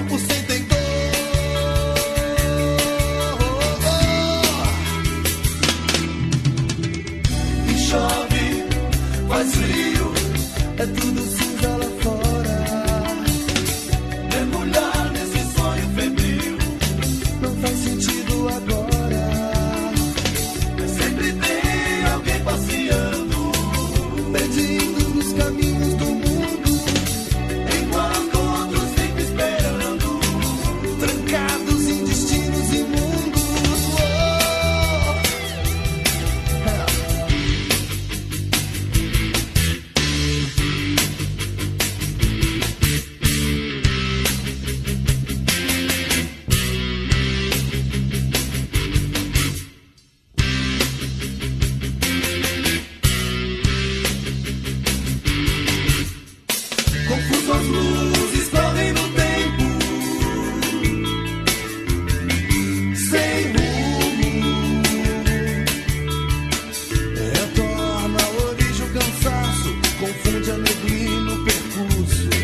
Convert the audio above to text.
corpo sentem dor. Oh, oh, oh. E chove, faz frio, é tudo. termina o percurso.